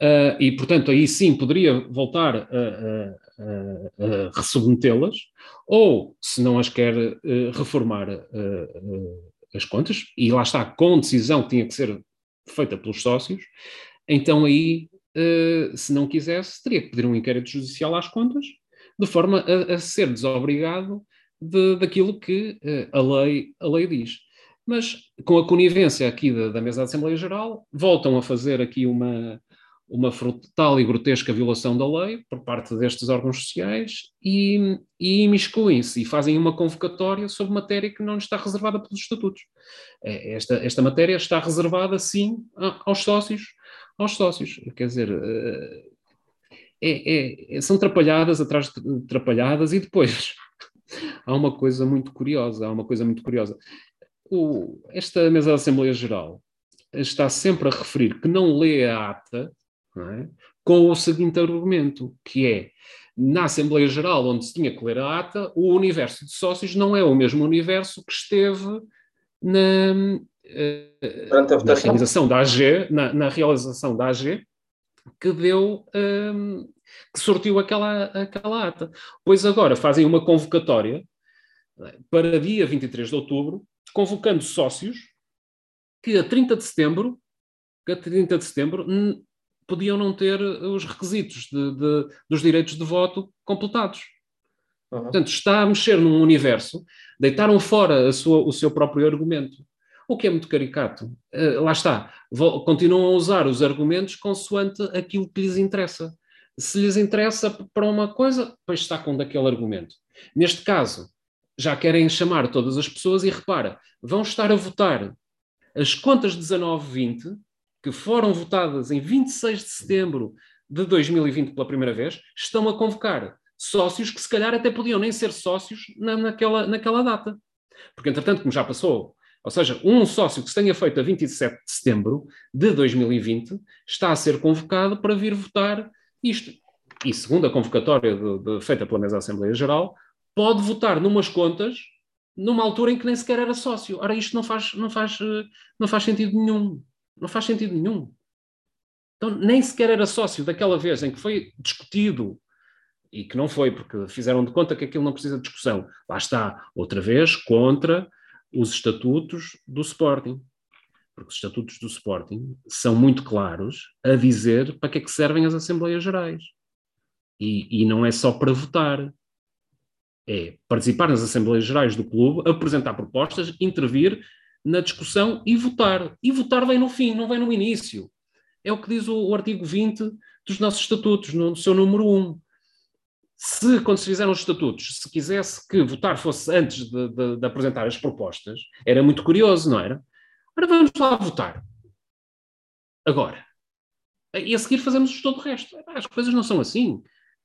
uh, e portanto aí sim poderia voltar a, a, a ressubmetê-las, ou se não as quer uh, reformar uh, as contas, e lá está, com decisão que tinha que ser feita pelos sócios, então aí uh, se não quisesse, teria que pedir um inquérito judicial às contas, de forma a, a ser desobrigado de, daquilo que uh, a, lei, a lei diz. Mas com a conivência aqui da, da mesa da Assembleia Geral, voltam a fazer aqui uma, uma brutal e grotesca violação da lei por parte destes órgãos sociais e, e imiscuem-se e fazem uma convocatória sobre matéria que não está reservada pelos estatutos. É, esta, esta matéria está reservada, sim, aos sócios aos sócios. Quer dizer, eh, é, é, são trapalhadas atrás de trapalhadas e depois há uma coisa muito curiosa, há uma coisa muito curiosa. O, esta mesa da Assembleia Geral está sempre a referir que não lê a ata é? com o seguinte argumento, que é na Assembleia Geral, onde se tinha que ler a ata, o universo de sócios não é o mesmo universo que esteve na, na realização da AG, na, na, realização da AG, que deu, um, que sortiu aquela, aquela ata. Pois agora fazem uma convocatória é, para dia 23 de outubro, convocando sócios que a 30 de setembro, que a 30 de setembro podiam não ter os requisitos de, de, dos direitos de voto completados. Uhum. Portanto, está a mexer num universo, deitaram fora sua, o seu próprio argumento o que é muito caricato. Uh, lá está, continuam a usar os argumentos consoante aquilo que lhes interessa. Se lhes interessa para uma coisa, pois está com daquele argumento. Neste caso, já querem chamar todas as pessoas e repara, vão estar a votar as contas 19-20, que foram votadas em 26 de setembro de 2020 pela primeira vez, estão a convocar sócios que se calhar até podiam nem ser sócios na, naquela, naquela data. Porque, entretanto, como já passou ou seja, um sócio que se tenha feito a 27 de setembro de 2020 está a ser convocado para vir votar isto. E segundo a convocatória de, de, feita pela mesa da Assembleia Geral, pode votar numas contas numa altura em que nem sequer era sócio. Ora, isto não faz, não faz, não faz sentido nenhum. Não faz sentido nenhum. Então, nem sequer era sócio daquela vez em que foi discutido e que não foi, porque fizeram de conta que aquilo não precisa de discussão. Lá está, outra vez, contra os estatutos do Sporting. Porque os estatutos do Sporting são muito claros a dizer para que é que servem as Assembleias Gerais. E, e não é só para votar. É participar nas Assembleias Gerais do clube, apresentar propostas, intervir na discussão e votar. E votar vem no fim, não vem no início. É o que diz o, o artigo 20 dos nossos estatutos, no, no seu número 1 se, quando se fizeram os estatutos, se quisesse que votar fosse antes de, de, de, apresentar as propostas, era muito curioso, não era? Ora, vamos lá votar. Agora. E a seguir fazemos todo o resto. As coisas não são assim.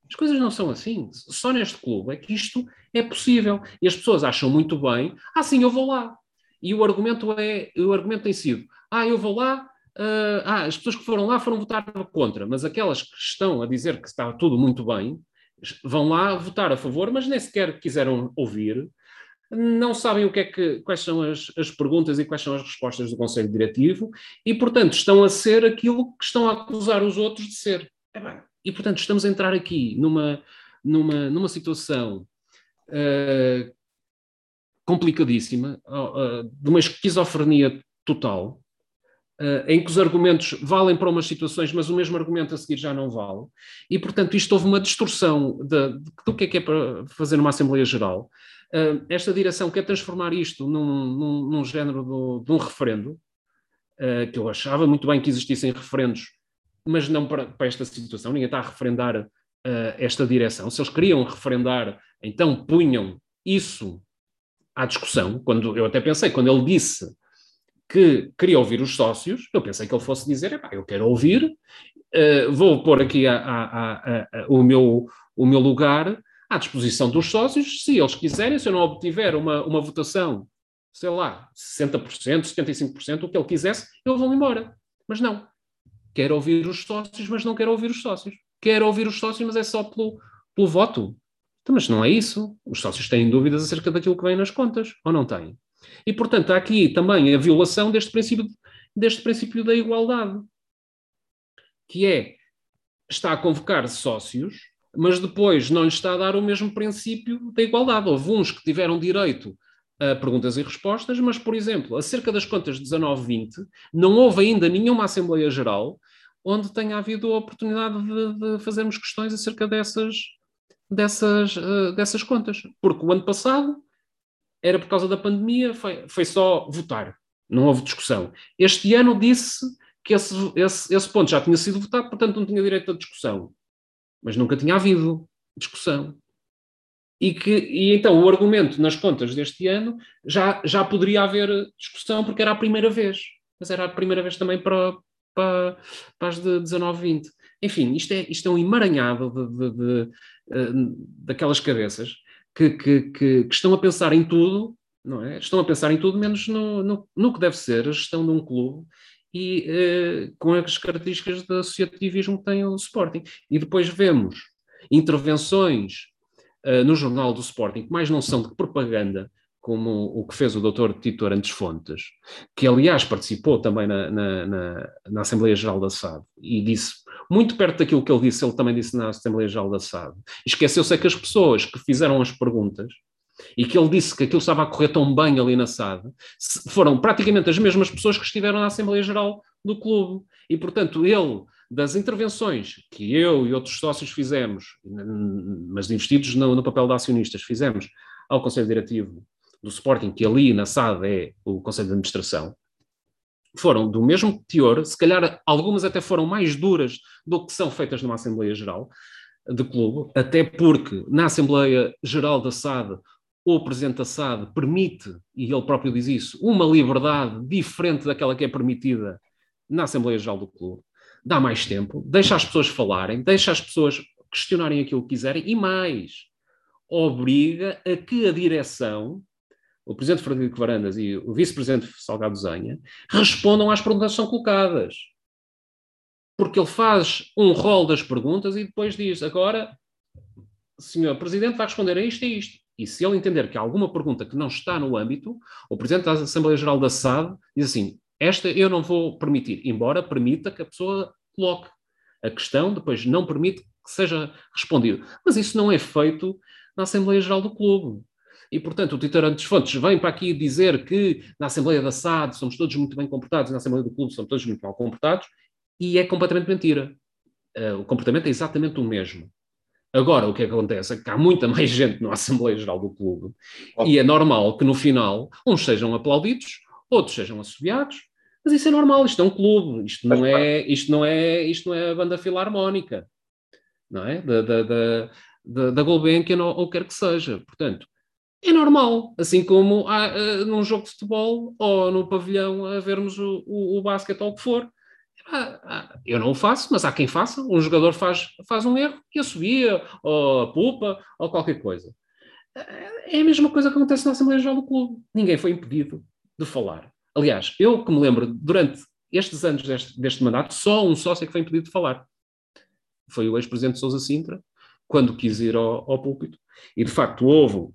As coisas não são assim. Só neste clube é que isto é possível. E as pessoas acham muito bem, ah, sim, eu vou lá. E o argumento é, o argumento tem sido, ah, eu vou lá, uh, ah, as pessoas que foram lá foram votar contra, mas aquelas que estão a dizer que está tudo muito bem, vão lá votar a favor, mas nem sequer quiseram ouvir, não sabem o que é que, quais são as, as perguntas e quais são as respostas do Conselho Diretivo, e, portanto, estão a ser aquilo que estão a acusar os outros de ser. E, portanto, estamos a entrar aqui numa, numa, numa situação uh, complicadíssima, de uma esquizofrenia total, Uh, em que os argumentos valem para umas situações, mas o mesmo argumento a seguir já não vale. E, portanto, isto houve uma distorção de, de, do que é que é para fazer uma Assembleia Geral. Uh, esta direção quer transformar isto num, num, num género do, de um referendo, uh, que eu achava muito bem que existissem referendos, mas não para, para esta situação. Ninguém está a referendar esta direção. Se eles queriam referendar, então punham isso à discussão. Quando eu até pensei, quando ele disse que queria ouvir os sócios, eu pensei que ele fosse dizer, eu quero ouvir, uh, vou pôr aqui a, a, a, o, meu, o meu lugar à disposição dos sócios, se eles quiserem, se eu não obtiver uma, uma votação, sei lá, 60%, 75%, o que ele quisesse, eu vou embora. Mas não. Quero ouvir os sócios, mas não quero ouvir os sócios. Quero ouvir os sócios, mas é só pelo, pelo voto. Então, mas não é isso. Os sócios têm dúvidas acerca daquilo que vem nas contas, ou não têm? E, portanto, há aqui também a violação deste princípio, deste princípio da igualdade, que é, está a convocar sócios, mas depois não lhe está a dar o mesmo princípio da igualdade. Houve uns que tiveram direito a perguntas e respostas, mas, por exemplo, acerca das contas 19-20, não houve ainda nenhuma Assembleia Geral onde tenha havido a oportunidade de, de fazermos questões acerca dessas, dessas, uh, dessas contas. Porque o ano passado era por causa da pandemia, foi, foi só votar, não houve discussão. Este ano disse que esse, esse, esse ponto já tinha sido votado, portanto não tinha direito a discussão. Mas nunca tinha havido discussão. E, que, e então o argumento nas contas deste ano já, já poderia haver discussão porque era a primeira vez. Mas era a primeira vez também para, para, para as de 19, 20. Enfim, isto é, isto é um emaranhado de, de, de, eh, daquelas cabeças que, que, que, que, estão a pensar em tudo, não é? Estão a pensar em tudo menos no, no, no que deve ser a gestão de um clube e eh, com as características de associativismo que tem o Sporting. E depois vemos intervenções uh, no jornal do Sporting, que mais não são de propaganda, como o que fez o doutor Tito Arantes Fontes, que aliás participou também na, na, na, na Assembleia Geral da SAD e disse, muito perto daquilo que ele disse, ele também disse na Assembleia Geral da SAD, esqueceu-se é que as pessoas que fizeram as perguntas e que ele disse que aquilo estava a correr tão bem ali na SAD, foram praticamente as mesmas pessoas que estiveram na Assembleia Geral do clube. E, portanto, ele, das intervenções que eu e outros sócios fizemos, mas investidos no, no papel de acionistas, fizemos ao Conselho Diretivo do Sporting, que ali na SAD é o Conselho de Administração, foram do mesmo teor, se calhar algumas até foram mais duras do que são feitas numa Assembleia Geral de clube, até porque na Assembleia Geral da SAD o Presidente da SAD permite, e ele próprio diz isso, uma liberdade diferente daquela que é permitida na Assembleia Geral do clube, dá mais tempo, deixa as pessoas falarem, deixa as pessoas questionarem aquilo que quiserem e mais, obriga a que a direção o presidente Frederico Varandas e o vice-presidente Salgado Zanha respondam às perguntas que são colocadas. Porque ele faz um rol das perguntas e depois diz: agora, senhor presidente vai responder a isto e isto. E se ele entender que há alguma pergunta que não está no âmbito, o presidente da Assembleia Geral da SAD diz assim: esta eu não vou permitir, embora permita que a pessoa coloque. A questão depois não permite que seja respondido. Mas isso não é feito na Assembleia Geral do Clube. E, portanto, o Twitter Antes Fontes vem para aqui dizer que na Assembleia da SAD somos todos muito bem comportados, na Assembleia do Clube somos todos muito mal comportados, e é completamente mentira. Uh, o comportamento é exatamente o mesmo. Agora, o que acontece é que há muita mais gente na Assembleia Geral do Clube e é normal que no final uns sejam aplaudidos, outros sejam assobiados, mas isso é normal, isto é um clube, isto não é, isto não é, isto não é a banda filarmónica, não é? Da, da, da, da, da Gulbenkian ou, ou quer que seja. Portanto, é normal, assim como há, uh, num jogo de futebol ou no pavilhão a vermos o, o, o basquete ou o que for. Ah, eu não o faço, mas há quem faça. Um jogador faz, faz um erro e assobia, ou a pupa, ou qualquer coisa. É a mesma coisa que acontece na Assembleia Geral do Clube. Ninguém foi impedido de falar. Aliás, eu que me lembro, durante estes anos deste, deste mandato, só um sócio é que foi impedido de falar. Foi o ex-presidente Sousa Sintra, quando quis ir ao, ao púlpito. E, de facto, houve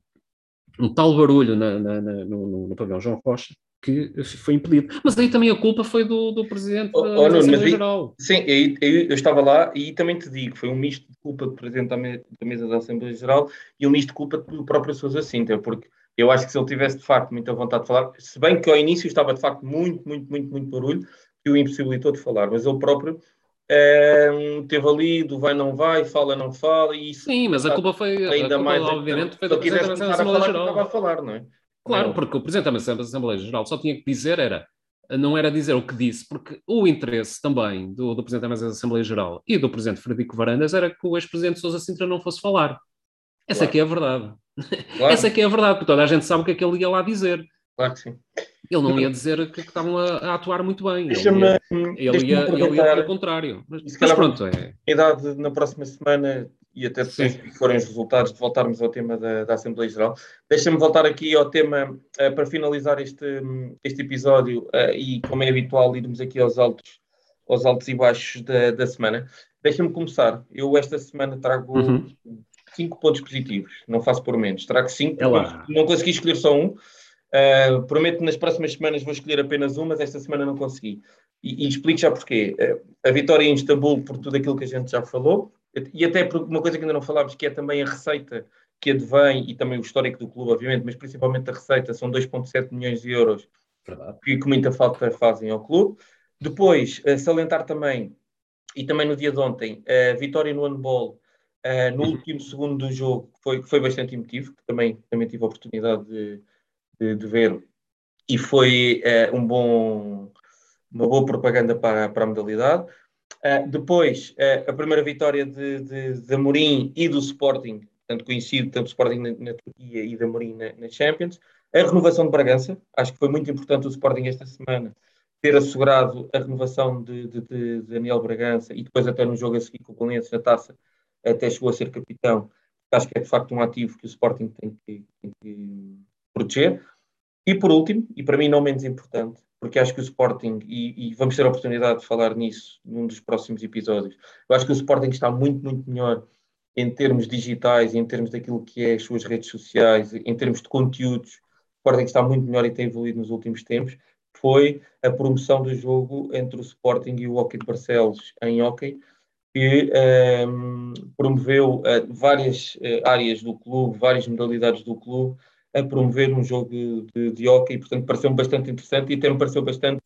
um tal barulho na, na, na, no, no pavilhão João Rocha que foi impedido. Mas aí também a culpa foi do, do Presidente oh, da, oh, da Assembleia Geral. Sim, eu, eu, estava lá e também te digo, foi um misto de culpa do Presidente da, Mesa da Assembleia Geral e um misto de culpa do próprio Sousa Sintra, porque eu acho que se ele tivesse de facto muita vontade de falar, se bem que ao início estava de facto muito, muito, muito, muito barulho, que o impossibilitou de falar, mas ele próprio um, teve ali do vai não vai, fala não fala e isso, Sim, mas a culpa foi ainda culpa, mais obviamente foi do Presidente da Assembleia Geral. Estava a falar, não é? Claro, porque o Presidente da Assembleia Geral só tinha que dizer era não era dizer o que disse, porque o interesse também do, do Presidente da Assembleia Geral e do Presidente Frederico Varandas era que o ex-Presidente Sousa Sintra não fosse falar. Essa claro. aqui é a verdade. Claro. Essa aqui é a verdade, porque toda a gente sabe o que é que ele ia lá dizer. Claro que sim. Ele não ia dizer que, que estavam a, a, atuar muito bem. Ele ia, ele ia, ele ia pelo contrário. Mas, mas pronto, é. Idade na próxima semana e até que forem os resultados de voltarmos ao tema da, da Assembleia Geral. Deixa-me voltar aqui ao tema uh, para finalizar este, este episódio uh, e, como é habitual, irmos aqui aos altos, aos altos e baixos da, da semana. Deixa-me começar. Eu esta semana trago uhum. cinco pontos positivos, não faço por menos. Trago cinco, é não consegui escolher só um. Uh, prometo que nas próximas semanas vou escolher apenas um, mas esta semana não consegui. E, e explico já porquê. Uh, a vitória em Istambul, por tudo aquilo que a gente já falou, e até por uma coisa que ainda não falámos, que é também a receita que advém, e também o histórico do clube, obviamente, mas principalmente a receita, são 2,7 milhões de euros Verdade. que com muita falta fazem ao clube. Depois, uh, salientar também, e também no dia de ontem, a vitória no handball, uh, no uhum. último segundo do jogo, que foi, foi bastante emotivo, que também, também tive a oportunidade de, de, de ver, e foi uh, um bom, uma boa propaganda para, para a modalidade. Uh, depois, uh, a primeira vitória de, de, de Amorim e do Sporting, tanto conhecido, tanto Sporting na, na Turquia e de Amorim na, na, Champions. A renovação de Bragança, acho que foi muito importante o Sporting esta semana ter assegurado a renovação de, de, Daniel Bragança e depois até no jogo a seguir com o Valência na taça, até chegou a ser capitão. Acho que é de facto um ativo que o Sporting tem que, tem que proteger. E por último, e para mim não menos importante, porque acho que o Sporting, e, e, vamos ter a oportunidade de falar nisso num dos próximos episódios, eu acho que o Sporting está muito, muito melhor em termos digitais, em termos daquilo que é as suas redes sociais, em termos de conteúdos, o Sporting está muito melhor e tem evoluído nos últimos tempos, foi a promoção do jogo entre o Sporting e o Hockey de Barcelos em Hockey, que um, ehm, promoveu uh, várias uh, áreas do clube, várias modalidades do clube, a promover um jogo de, de, de hockey, portanto pareceu-me bastante interessante e até me pareceu bastante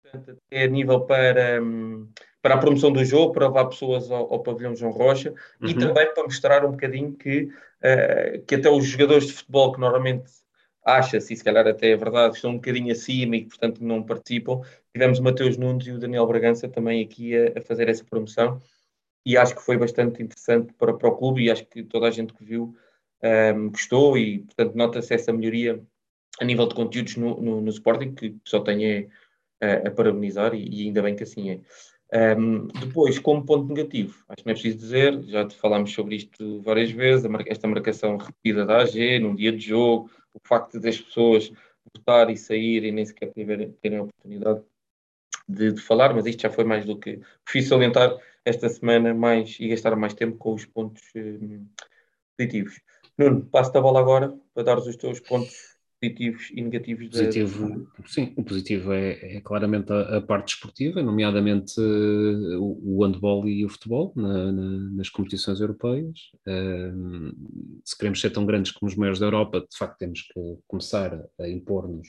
interessante até a nível para, hum, para a promoção do jogo, para levar pessoas ao, ao pavilhão João Rocha uhum. e também para mostrar um bocadinho que, uh, que até os jogadores de futebol que normalmente acha-se, e se calhar até é verdade, estão um bocadinho acima e portanto não participam. Tivemos o Mateus Nunes e o Daniel Bragança também aqui a, a, fazer essa promoção e acho que foi bastante interessante para, para o clube e acho que toda a gente que viu gostou e, portanto, nota-se essa melhoria a nível de conteúdos no, no, no Sporting, que só tenho a, a parabenizar e, e, ainda bem que assim é. Um, depois, como ponto negativo, acho que não é preciso dizer, já falámos sobre isto várias vezes, esta marcação repetida da AG, num dia de jogo, o facto das pessoas votar e sair e nem sequer terem, a oportunidade de, de, falar, mas isto já foi mais do que fiz salientar esta semana mais e gastar mais tempo com os pontos um, positivos. Nuno, passo-te a bola agora para dares os teus pontos positivos e negativos. Positivo, da... Sim, o positivo é, é claramente a, a, parte desportiva, nomeadamente uh, o, o handball e o futebol na, na, nas competições europeias. Uh, se queremos ser tão grandes como os maiores da Europa, de facto temos que começar a impor-nos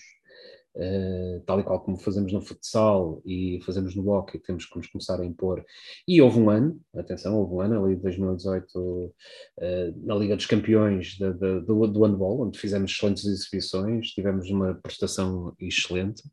Uh, tal e qual como fazemos no futsal e fazemos no hockey, temos que nos começar a impor. E houve um ano, atenção, houve um ano, ali de 2018, uh, na Liga dos Campeões de, de, do, do handball, onde fizemos excelentes exibições, tivemos uma prestação excelente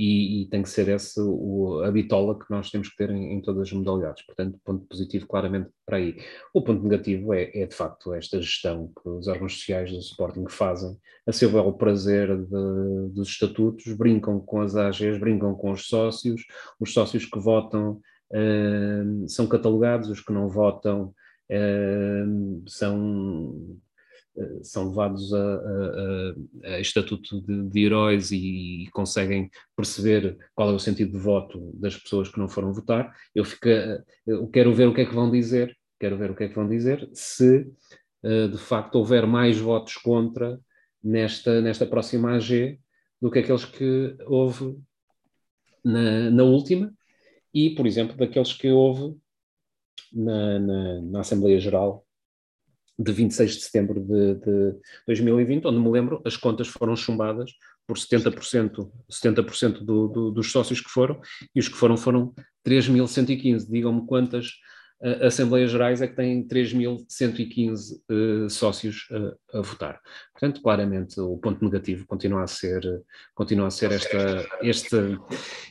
e, e, tem que ser essa o, a bitola que nós temos que ter em, em, todas as modalidades. Portanto, ponto positivo claramente para aí. O ponto negativo é, é, de facto esta gestão que os órgãos sociais do Sporting fazem, a seu belo prazer de, dos estatutos, brincam com as AGs, brincam com os sócios, os sócios que votam uh, são catalogados, os que não votam uh, são são levados a, a, a estatuto de, de heróis e, conseguem perceber qual é o sentido de voto das pessoas que não foram votar. Eu, fico, eu quero ver o que é que vão dizer, quero ver o que é que vão dizer, se uh, de facto houver mais votos contra nesta, nesta próxima AG do que aqueles que houve na, na última e, por exemplo, daqueles que houve na, na, na Assembleia Geral de 26 de setembro de, de 2020, onde me lembro, as contas foram chumbadas por 70%, 70% do, do, dos sócios que foram, e os que foram foram 3.115. Digam-me quantas uh, Assembleias Gerais é que têm 3.115 uh, sócios uh, a votar. Portanto, claramente, o ponto negativo continua a ser, continua a ser esta, este,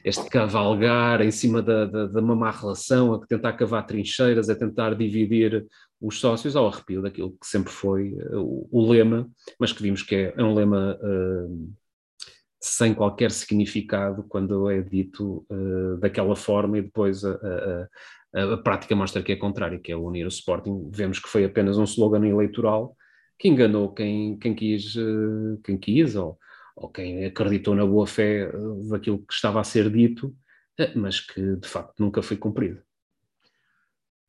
este cavalgar em cima da, da, da uma má relação, a tentar cavar trincheiras, a tentar dividir os sócios ao arrepio daquilo que sempre foi uh, o, o, lema, mas que vimos que é, é um lema uh, sem qualquer significado quando é dito uh, daquela forma e depois a, a, a, prática mostra que é contrário, que é unir o Sporting. Vemos que foi apenas um slogan eleitoral que enganou quem, quem quis, quem quis ou, ou quem acreditou na boa fé daquilo que estava a ser dito, mas que de facto nunca foi cumprido.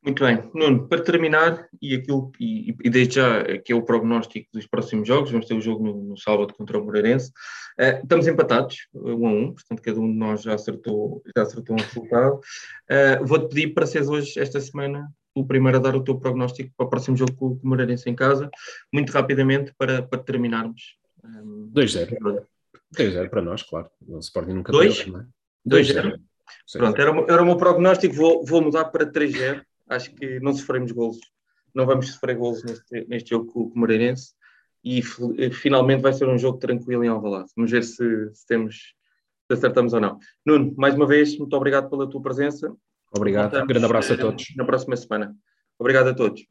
Muito bem. Nuno, para terminar, e aquilo e, e desde já que é o prognóstico dos próximos jogos, vamos ter o jogo no, no sábado contra o Moreirense. Uh, estamos empatados, um a um, portanto cada um de nós já acertou, já acertou um resultado. Uh, Vou-te pedir para seres hoje, esta semana, o primeiro a dar o teu prognóstico para o próximo jogo com o Moreirense em casa, muito rapidamente para, para terminarmos. 2-0. Um, 2-0 para nós, claro. O Sporting nunca 2-0. 2-0. Pronto, era, era o meu prognóstico, vou, vou mudar para 3-0 acho que não sofremos golos, não vamos sofrer golos neste, neste jogo com, o Moreirense e finalmente vai ser um jogo tranquilo em Alvalade. Vamos ver se, se temos se acertamos ou não. Nuno, mais uma vez, muito obrigado pela tua presença. Obrigado. Um grande abraço a todos. Na próxima semana. Obrigado a todos.